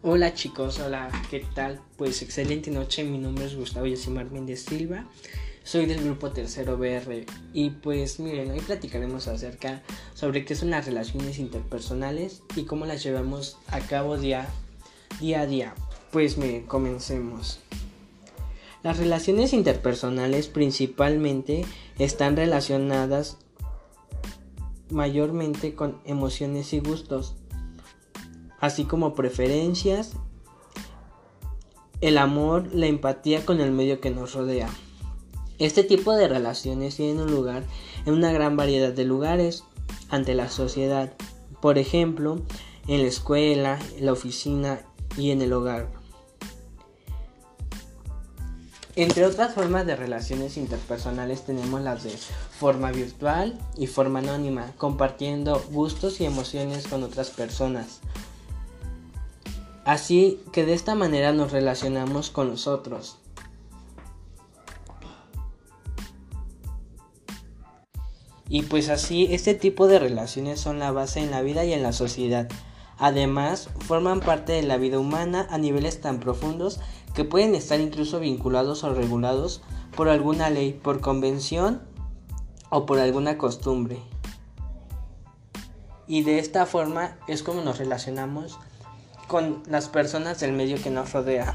Hola chicos, hola, ¿qué tal? Pues excelente noche, mi nombre es Gustavo Yosimar Méndez Silva, soy del grupo Tercero BR y pues miren, hoy platicaremos acerca sobre qué son las relaciones interpersonales y cómo las llevamos a cabo día, día a día. Pues miren, comencemos. Las relaciones interpersonales principalmente están relacionadas mayormente con emociones y gustos así como preferencias, el amor, la empatía con el medio que nos rodea. Este tipo de relaciones tienen lugar en una gran variedad de lugares ante la sociedad, por ejemplo, en la escuela, en la oficina y en el hogar. Entre otras formas de relaciones interpersonales tenemos las de forma virtual y forma anónima, compartiendo gustos y emociones con otras personas. Así que de esta manera nos relacionamos con los otros. Y pues así, este tipo de relaciones son la base en la vida y en la sociedad. Además, forman parte de la vida humana a niveles tan profundos que pueden estar incluso vinculados o regulados por alguna ley, por convención o por alguna costumbre. Y de esta forma es como nos relacionamos con las personas del medio que nos rodea.